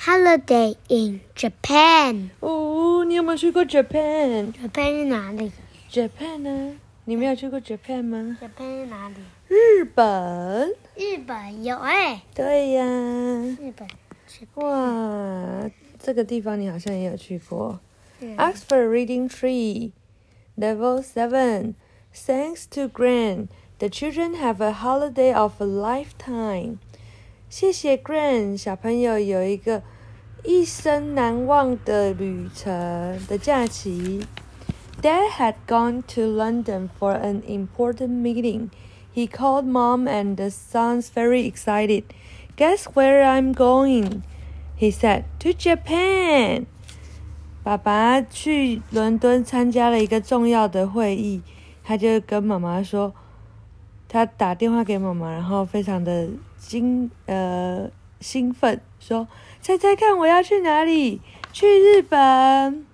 holiday in Japan。哦，你有没有去过 Japan？Japan Japan 是哪里呢？你没有去过 Japan 吗？Japan 是哪里？日本。日本有哎。对呀。日本。哇，这个地方你好像也有去过。Oxford Reading Tree, Level Seven. Thanks to Gran, the children have a holiday of a lifetime. 谢谢 Gran，小朋友有一个一生难忘的旅程的假期。Dad had gone to London for an important meeting. He called Mom and the sons very excited. Guess where I'm going? He said, To Japan. 爸爸去伦敦参加了一个重要的会议，他就跟妈妈说，他打电话给妈妈，然后非常的惊呃兴奋，说：“猜猜看我要去哪里？去日本。”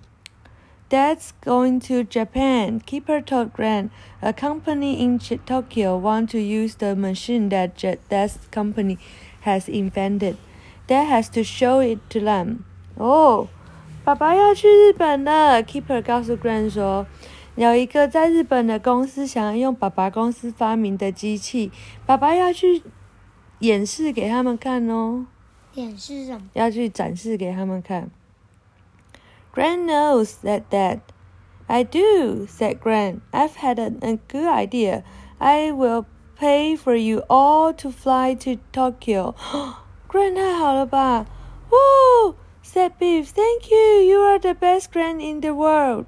Dad's going to Japan. Keeper told Gran, a company in Tokyo want to use the machine that Dad's company has invented. Dad has to show it to them. Oh. 爸爸要去日本了，Keeper 告诉 Gran 说，有一个在日本的公司想要用爸爸公司发明的机器，爸爸要去 演示给他们看哦。演示什么？要去展示给他们看。Gran knows that Dad. I do, said Gran. I've had a, a good idea. I will pay for you all to fly to Tokyo. Gran 太好了吧？Woo! said Beef. Thank you. You are the best grand in the world.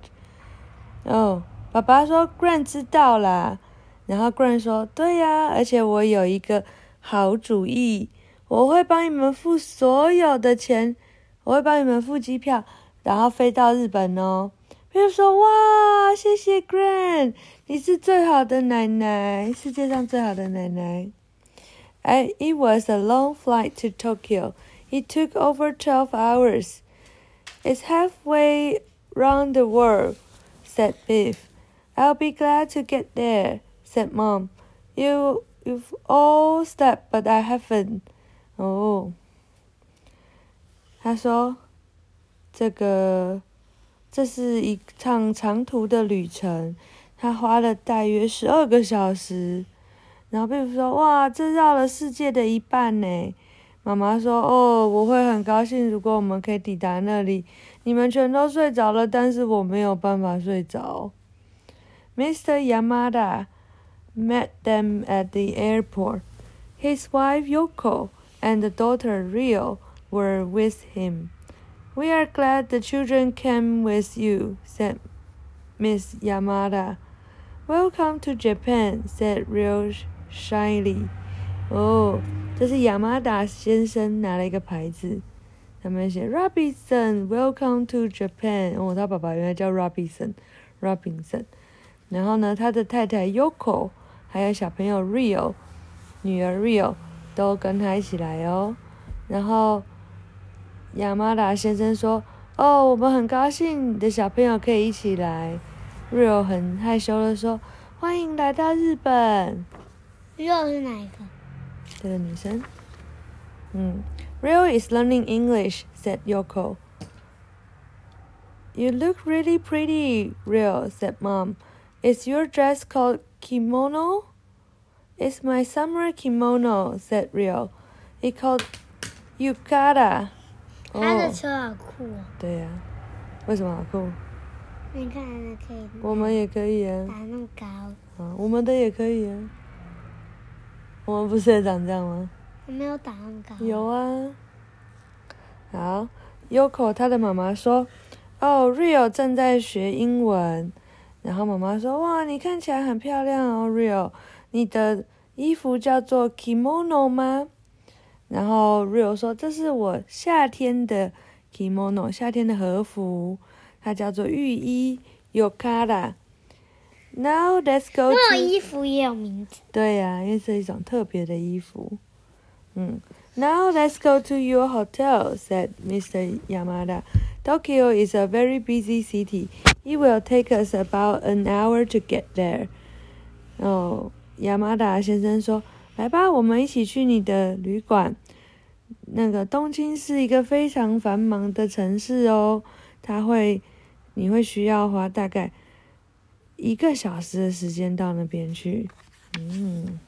哦，爸爸说 Grand 知道啦。然后 Grand 说：“对呀，而且我有一个 好主意，我会帮你们付所有的钱，我会帮你们付机票，然后飞到日本哦。”比如说：“哇，谢谢 Grand，你是最好的奶奶，世界上最好的奶奶。” I, it was a long flight to Tokyo. It took over 12 hours. It's halfway round the world, said Biff. I'll be glad to get there, said Mom. You, you've all slept, but I haven't. Oh. 他说：“这个，这是一趟长途的旅程，他花了大约十二个小时。”然后 Biff 说：“哇，这绕了世界的一半呢。”妈妈说：“哦，我会很高兴，如果我们可以抵达那里。你们全都睡着了，但是我没有办法睡着。” Mr. Yamada met them at the airport. His wife Yoko and the daughter Rio were with him. We are glad the children came with you, said Miss Yamada. Welcome to Japan, said Rio shyly. Oh. 这是亚麻达先生拿了一个牌子，上面写 Robinson，Welcome to Japan。哦，他爸爸原来叫 Robinson，Robinson。然后呢，他的太太 Yoko， 还有小朋友 Rio，女儿 Rio 都跟他一起来哦。然后亚麻达先生说：“哦，我们很高兴你的小朋友可以一起来。”Rio 很害羞的说：“欢迎来到日本。”Rio 是哪一个？这个女生，嗯，Rio is learning English," said Yoko. "You look really pretty, Rio," said Mom. "Is your dress called kimono?" "It's my summer kimono," said Rio. "It's called yukata." 他的车好酷哦。对呀，为什么好酷？你看，可以。我们也可以啊。打那么高。啊，我们的也可以啊。我们不是也长这样吗？我没有打那么高。有啊。好，Yoko 他的妈妈说：“哦，Rio 正在学英文。”然后妈妈说：“哇，你看起来很漂亮哦，Rio。你的衣服叫做 kimono 吗？”然后 Rio 说：“这是我夏天的 kimono，夏天的和服，它叫做浴衣 yokara。” Now let's go. 那衣服也有名字。对呀，因为是一种特别的衣服。嗯，Now let's go to your hotel," said Mr. Yamada. Tokyo is a very busy city. It will take us about an hour to get there. 哦，亚麻达先生说：“来吧，我们一起去你的旅馆。那个东京是一个非常繁忙的城市哦，它会，你会需要花大概一个小时的时间到那边去。嗯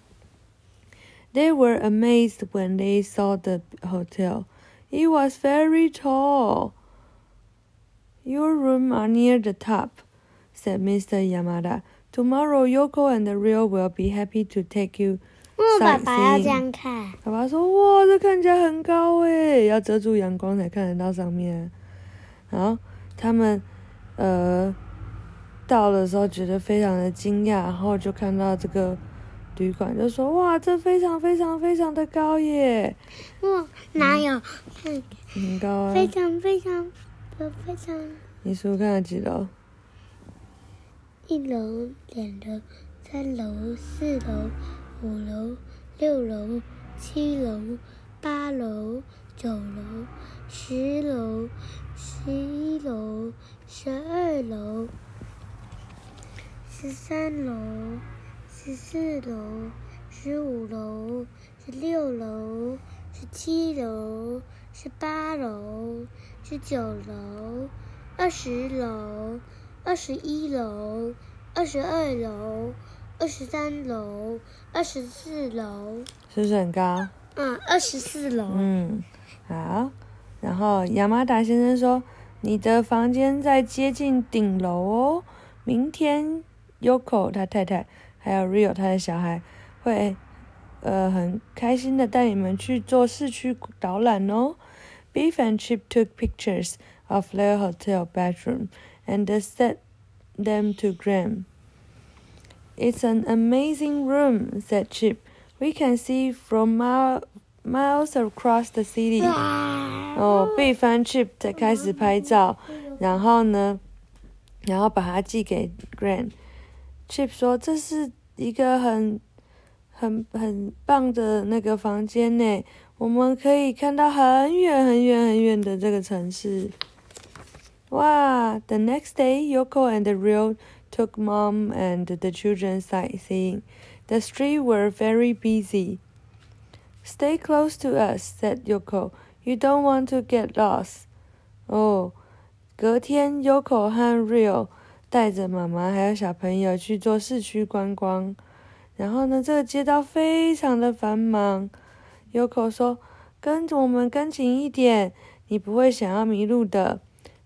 ，They were amazed when they saw the hotel. It was very tall. Your room are near the top, said Mr. Yamada. Tomorrow, Yoko and Rio will be happy to take you 为爸爸要.这样看？爸爸说：“哇，这看起来很高诶，要遮住阳光才看得到上面。”然后他们呃到的时候觉得非常的惊讶，然后就看到这个旅馆，就说：“哇，这非常非常非常的高耶，哇，哪有？看，很高啊！非常非常的非常，你数看了几楼？一楼、两楼、三楼、四楼、五楼、六楼、七楼、八楼、九楼、十楼、十一楼、十二楼、十三楼、十四楼、十五楼、十六楼、十七楼、十八楼、十九楼、二十楼、二十一楼、二十二楼、二十三楼、二十四楼，是不是很高？嗯，二十四楼。嗯，好。然后亚麻达先生说：“你的房间在接近顶楼哦。明天 Yoko 他太太还有 Rio 他的小孩会呃很开心的带你们去做市区导览哦。” Beef and Chip took pictures of their hotel bedroom and sent them to Graham. It's an amazing room, said Chip. We can see from mile, miles across the city. 哦，贝帆 Chip 才开始拍照，然后呢，然后把它寄给 Grant。Chip 说这是一个很很很棒的那个房间呢， 我们可以看到很远很远很远的这个城市。哇！The next day, Yoko and Rio took mom and the children sightseeing. The streets were very busy. Stay close to us, said Yoko. You don't want to get lost. 哦，隔天，Yoko 和 Rio 带着妈妈还有小朋友去做市区观光。然后呢，这个街道非常的繁忙。Yoko 说：“跟着我们跟紧一点，你不会想要迷路的。”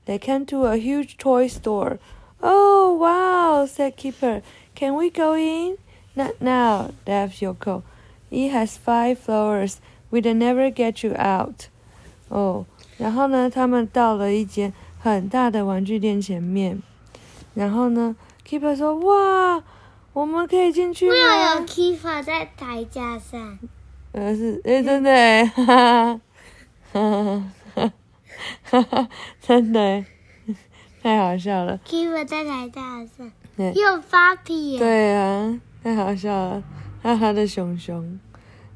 They came to a huge toy store. Oh, wow, said Keeper. Can we go in? Not now, laughed Yoko. It has five floors. We'd never get you out. 哦，然后呢，他们到了一间很大的玩具店前面。然后呢，Keeper 说：“哇，我们可以进去没有 Keeper 在台架上，？”呃，是，诶，真的诶，哈哈，哈哈，哈哈，真的诶，太好笑了。Kifa 在台架上，对又发屁耶！对啊，太好笑了，还有他的熊熊。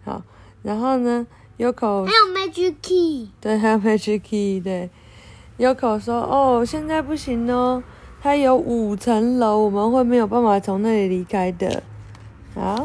好，然后呢，Yoko 还有 Magic Key，对，还有 Magic Key 对，Yoko 说：“哦，现在不行哦，它有五层楼，我们会没有办法从那里离开的。”好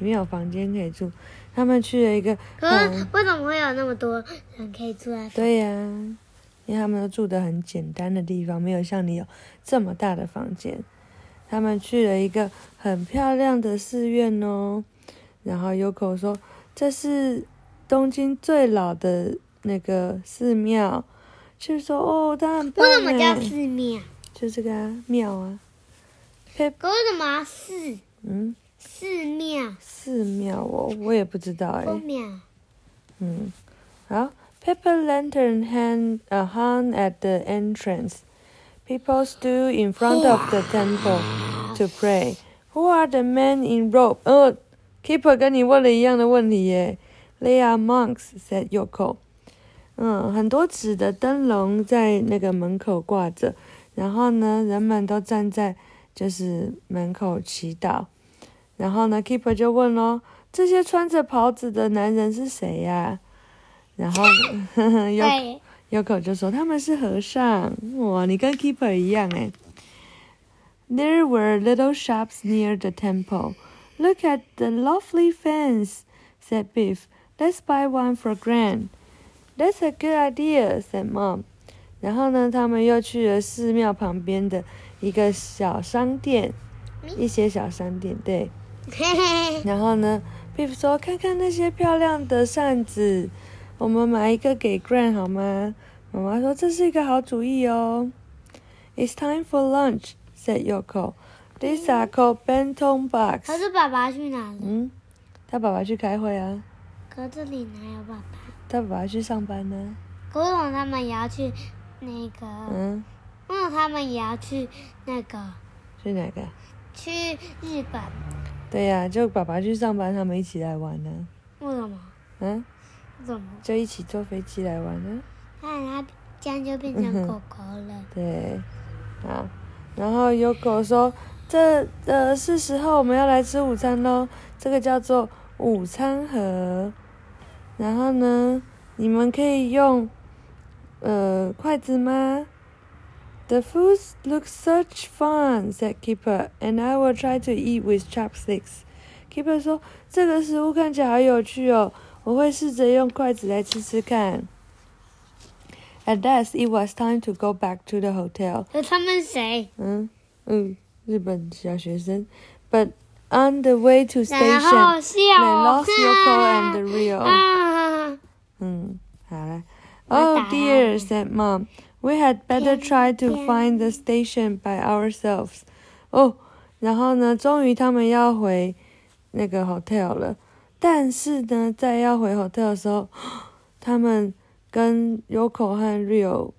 里面有房间可以住。他们去了一个，可是嗯，为什么会有那么多人可以住在？对呀、因为他们都住的很简单的地方，没有像你有这么大的房间。他们去了一个很漂亮的寺院哦，然后 Yoko 说这是东京最老的那个寺庙，就说哦，它很棒为什么叫哎寺庙？就这个啊庙啊，可为什么要寺嗯，寺庙？寺庙哦，我也不知道哎、公庙？嗯，好，paper lantern hang uh, hung at the entrance. People stood in front of the temple to pray. Who are the men in robe? 哦，Keeper 跟你问了一样的问题耶。They are monks," said Yoko. 嗯，很多纸的灯笼在那个门口挂着，然后呢，人们都站在就是门口祈祷。然后呢，keeper 就问咯：“这些穿着袍子的男人是谁呀？”然后有对，有口就说他们是和尚。哇，你跟 keeper 一样诶。There were little shops near the temple. Look at the lovely fence, said Biff. Let's buy one for Gran. That's a good idea, said Mom. 然后呢，他们又去了寺庙旁边的一个小商店，一些小商店，对。嘿嘿，然后呢，Biff 说：“看看那些漂亮的扇子，我们买一个给 Gran 好吗？”妈妈说：“这是一个好主意哦。” It's time for lunch, said Yoko. These are called bento 可 box. 是爸爸去哪了？嗯，他爸爸去开会啊，可这里哪有爸爸？他爸爸去上班呢。可为什么他们也要去那个？嗯，为什么他们也要去那个？去哪个？去日本？对呀、就爸爸去上班，他们一起来玩呢。为什么？嗯，怎么？就一起坐飞机来玩呢。那他这样就变成狗狗了。对，啊，然后有狗说：“这呃是时候我们要来吃午餐喽，这个叫做午餐盒。然后呢，你们可以用呃筷子吗 ？”The food looks such fun," said Keeper, "and I will try to eat with chopsticks." Keeper 说：“这个食物看起来好有趣哦，我会试着用筷子来吃吃看。” At last, it was time to go back to the hotel. 那他们谁？嗯嗯，日本小学生。But on the way to 然后 station, 笑。 they lost Yoko and Rio. 啊！嗯，好了。我 Oh 打 dear, 你 said Mom. We had better try to find the station by ourselves. 哦，然后呢，终于他们要回那个 hotel 了。但是呢，在要回 hotel 的时候，他们跟 Yoko 和 Rio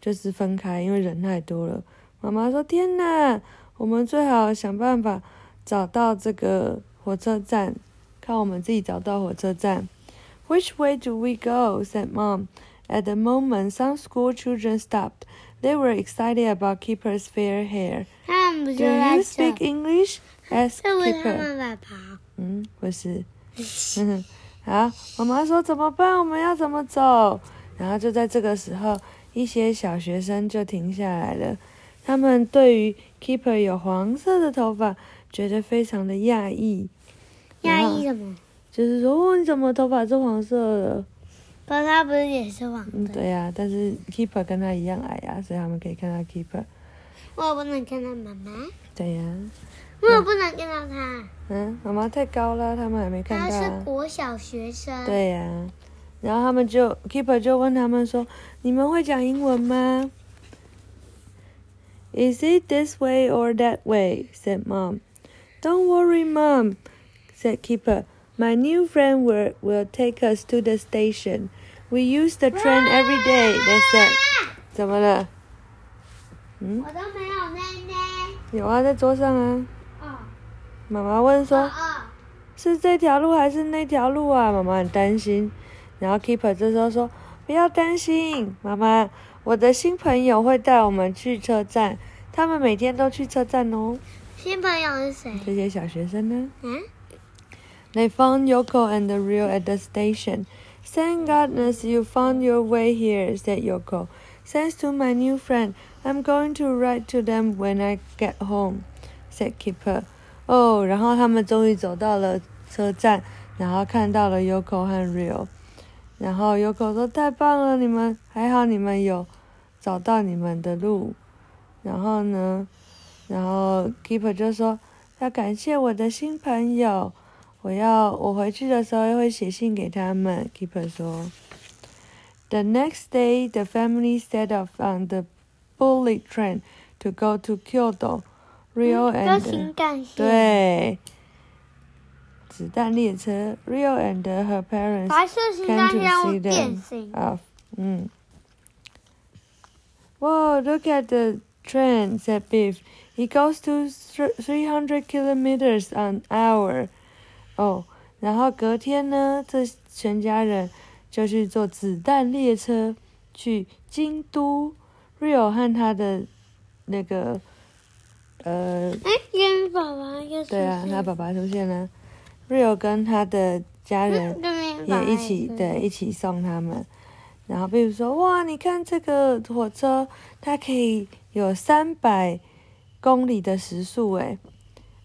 就是分开，因为人太多了。妈妈说：“天哪，我们最好想办法找到这个火车站，看我们自己找到火车站。” Which way do we go? said Mom. At the moment, some school children stopped. They were excited about Keeper's fair hair. Do you？speak English? asked Keeper. 嗯，不是。好，妈妈说怎么办？我们要怎么走？然后就在这个时候，一些小学生就停下来了。他们对于 Keeper 有黄色的头发觉得非常的讶异，讶异什么？就是说哦，你怎么头发是黄色的？不，他不是也是黄嗯，的？对呀、但是 Keeper 跟他一样矮呀、所以他们可以看到 Keeper。我不能看到妈妈，对呀、我不能看到他。嗯，妈妈太高了，他们还没看他是。国小学生。。对呀、然后他们就 Keeper 就问他们说：“你们会讲英文吗？”Is it this way or that way? said Mom. Don't worry, Mom, said Keeper. My new friend will will take us to the station. We use the train every day. They said. 怎么了？嗯，我都没有奶奶。有啊，在桌上啊。哦。妈妈问说。哦。是这条路还是那条路啊？妈妈很担心。然后 Keeper 这时候说：“不要担心，妈妈，我的新朋友会带我们去车站，他们每天都去车站哦。新朋友是谁？这些小学生呢嗯。？They found Yoko and the Rio at the station. Thank goodness you found your way here," said Yoko. "Thanks to my new friend, I'm going to write to them when I get home," said Keeper. 哦，然后他们终于走到了车站，然后看到了 Yoko 和 Rio。然后 Yoko 说：“太棒了，你们还好，你们有找到你们的路。”然后呢，然后 Keeper 就说：“要感谢我的新朋友， 我要我回去的时候会写信给他们。”Keeper 说：“The next day, the family set off on the bullet train to go to Kyoto. Rio 就 and 情感线。。对，子弹列车，Rio and her parents 白色情 came 感 to 线 see 变 them 形。 off. Mm. Whoa, look at the train, said Biff. It goes to thr- 300 kilometers an hour. 哦，然后隔天呢，这全家人就去坐子弹列车去京都。Rio 和他的那个呃，哎，跟爸爸又对啊，他爸爸出现了。Rio 跟他的家人也一起对一起送他们。然后比如说，哇，你看这个火车，它可以有三百公里的时速诶。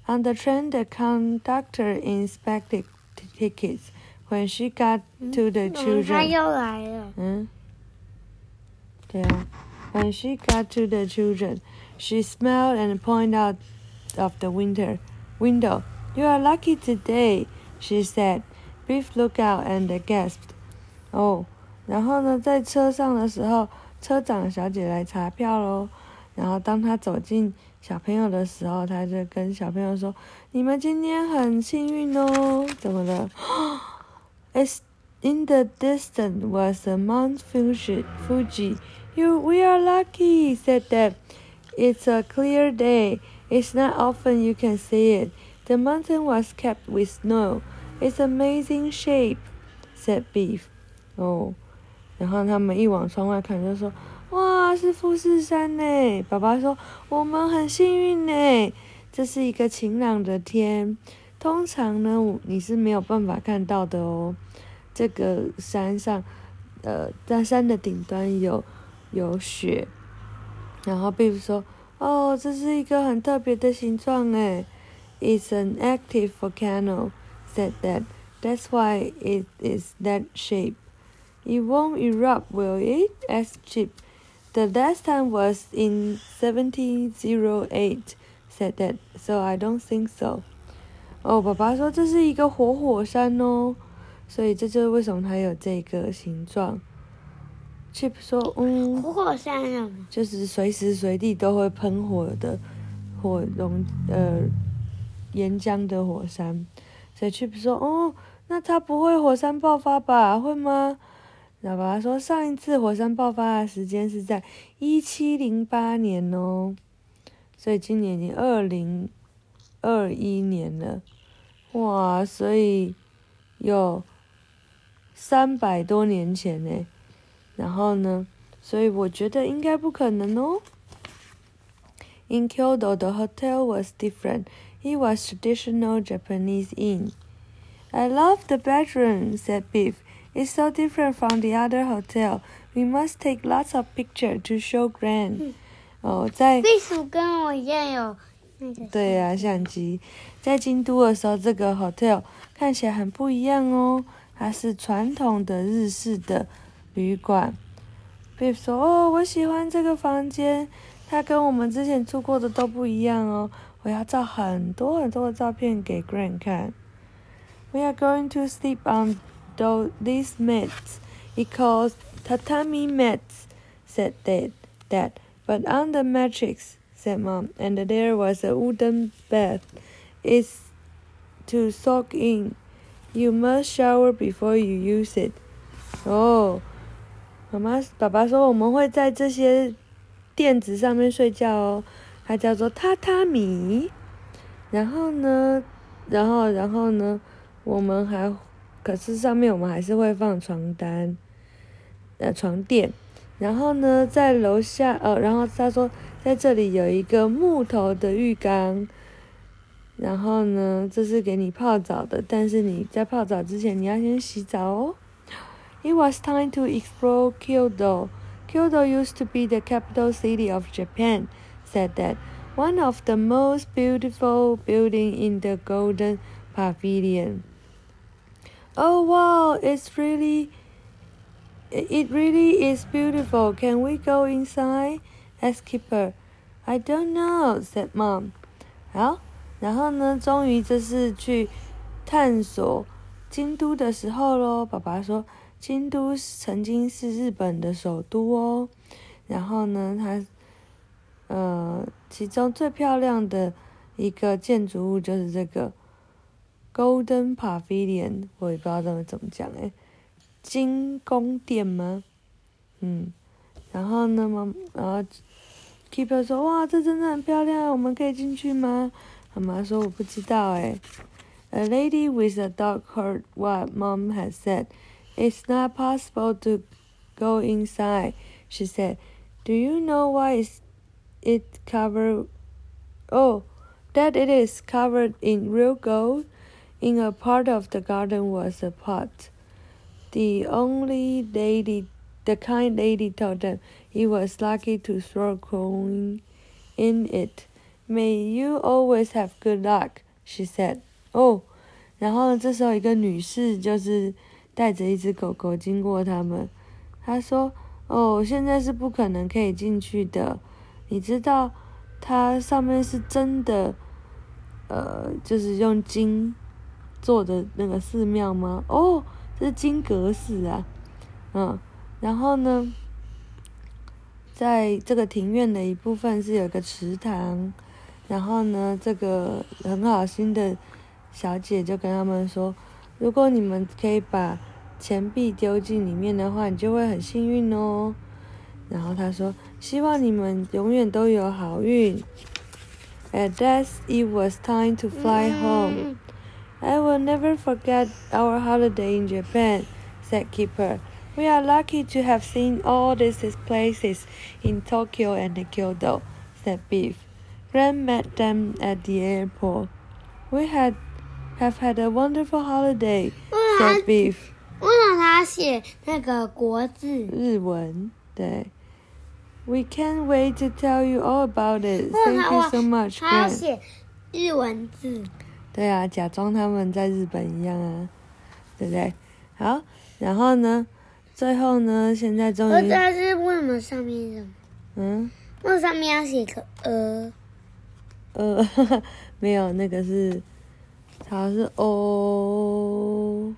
On the train, the conductor inspected tickets. When she got to the children，他又来了。嗯，对啊。When she got to the children, she smiled and pointed out of the winter window. You are lucky today, she said. Biff looked out and gasped. Oh，然后呢，在车上的时候，车长小姐来查票喽。然后当她走进 小朋友的时候，她就跟小朋友说：“你们今天很幸运哦。”怎么了？It's in the distance was a Mount Fuji. Fuji. You, we are lucky, said Deb. It's a clear day. It's not often you can see it. The mountain was capped with snow. It's amazing shape, said Beef. 哦，然后他们一往窗外看，就说：“ 哇，是富士山呢！”爸爸说：“我们很幸运呢，这是一个晴朗的天。通常呢，你是没有办法看到的哦。这个山上，呃，在山的顶端有。”有雪，然后比如说，哦，这是一个很特别的形状诶。It's an active volcano, said that. That's why it is that shape. It won't erupt, will it? As cheap.” The last time was in 1708, said that. So I don't think so. 哦，爸爸说这是一个活火山哦，所以这就是为什么它有这个形状。Chip 说：“嗯，活火山啊，就是随时随地都会喷火的火熔呃岩浆的火山。”所以 Chip 说：“哦，那它不会火山爆发吧？会吗？”然后他说：“上一次火山爆发的时间是在一七零八年哦，所以今年已经二零二一年了，哇！所以有三百多年前呢。”然后呢？所以我觉得应该不可能哦。In Kyoto, the hotel was different. It was traditional Japanese inn. I love the bedroom, said Biff. It's so different from the other hotel. We must take lots of pictures to show Gran. 哦，在。避暑跟我一样有那个。对呀，相机。在京都的时候，这个 hotel 看起来很不一样哦。它是传统的日式的。旅馆，Biff 说：“哦，我喜欢这个房间，它跟我们之前住过的都不一样哦。我要照很多很多的照片给 Gran 看。We are going to sleep on these mats. It calls tatami mats," said Dad. Dad, but on the mattress," said Mom, and there was a wooden bath. It's to soak in. You must shower before you use it. Oh. 妈妈、爸爸说：“我们会在这些垫子上面睡觉哦，它叫做榻榻米。然后呢，然后，然后呢，我们还 可是上面我们还是会放床单，呃，床垫。然后呢，在楼下，呃，然后他说在这里有一个木头的浴缸。然后呢，这是给你泡澡的，但是你在泡澡之前你要先洗澡哦。” It was time to explore Kyoto. Kyoto used to be the capital city of Japan, said that. One of the most beautiful building in the Golden Pavilion. Oh wow, it's really it really is beautiful. Can we go inside? asked Kipper. I don't know, said Mom. 好，然后呢，终于这是去探索京都的时候喽。爸爸说。京都曾经是日本的首都哦，然后呢，它，呃，其中最漂亮的一个建筑物就是这个 Golden Pavilion，我也不知道怎么怎么讲诶，金宫殿吗？嗯，然后呢么，然后 Keeper 说哇，这真的很漂亮，我们可以进去吗？妈妈说我不知道诶。A lady with a dog heard what Mom had said. It's not possible to go inside, she said. Do you know why is it covered? Oh, that it is covered in real gold. In a part of the garden was a pot. The only lady, the kind lady told them he was lucky to throw coin in it. May you always have good luck, she said. Oh, 然后呢，这时候一个女士就是带着一只狗狗经过他们，她说：“哦，现在是不可能可以进去的，你知道它上面是真的，呃，就是用金做的那个寺庙吗？哦，这是金阁寺啊，嗯，然后呢，在这个庭院的一部分是有个池塘，然后呢，这个很好心的。”小姐就跟他们说：“如果你们可以把钱币丢进里面的话，你就会很幸运哦。”然后他说：“希望你们永远都有好运。” At last, it was time to fly home. I will never forget our holiday in Japan," said Keeper. "We are lucky to have seen all these places in Tokyo and Kyoto," said Beef. Gran met them at the airport. We had have had a wonderful holiday," said Beef. 为什么他写那个国字？日文，对。We can't wait to tell you all about it. Thank you so much. 他要写日文字。 对啊，假装他们在日本一样啊，对不对？好，然后呢？最后呢？现在终于。但是为什么上面什么？嗯？为什么上面要写个呃？呃，没有，那个是。好像是哦，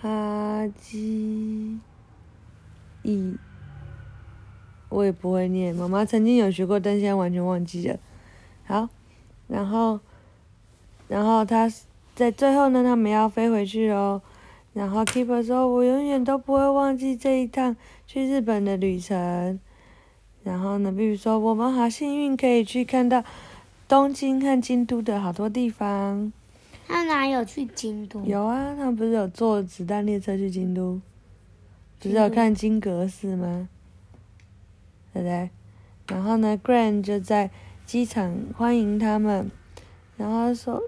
哈基伊，我也不会念。妈妈曾经有学过，但现在完全忘记了。好，然后，然后他在最后呢，他们要飞回去哦。然后 Keeper 说：“我永远都不会忘记这一趟去日本的旅程。”然后呢，比如说，我们好幸运可以去看到。东京和京都的好多地方，他哪有去京都？有啊，他们不是有坐子弹列车去京都，不是有看金阁寺吗？对不对？然后呢，Grand 就在机场欢迎他们，然后说，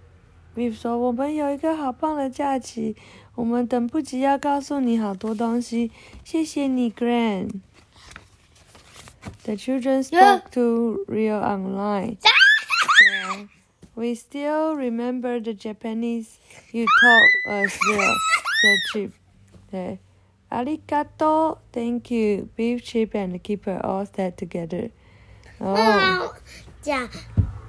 比如说我们有一个好棒的假期，我们等不及要告诉你好多东西，谢谢你，Grand。The children spoke to Rio online. We still remember the Japanese you taught us there, said Chip. 对，ありがとう，Thank you. Beef, Chip, and Keeper all said together. 哦，讲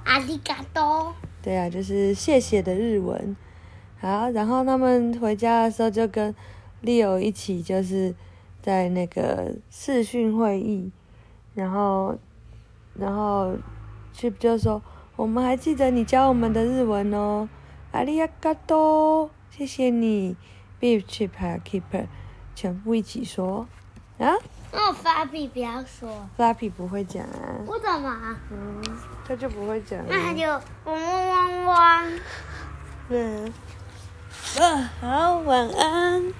ありがとう。 对啊，就是谢谢的日文。好，然后他们回家的时候就跟 Leo 一起，就是在那个视讯会议，然后，然后 Chip 就说。我们还记得你教我们的日文哦，阿里亚嘎多，谢谢你，Beef Chip 还有 Keeper，全部一起说啊。那我 Flappy 不要说，Flappy 不会讲啊。我怎么？嗯，他就不会讲。那他就汪汪汪。嗯。啊，好，晚安。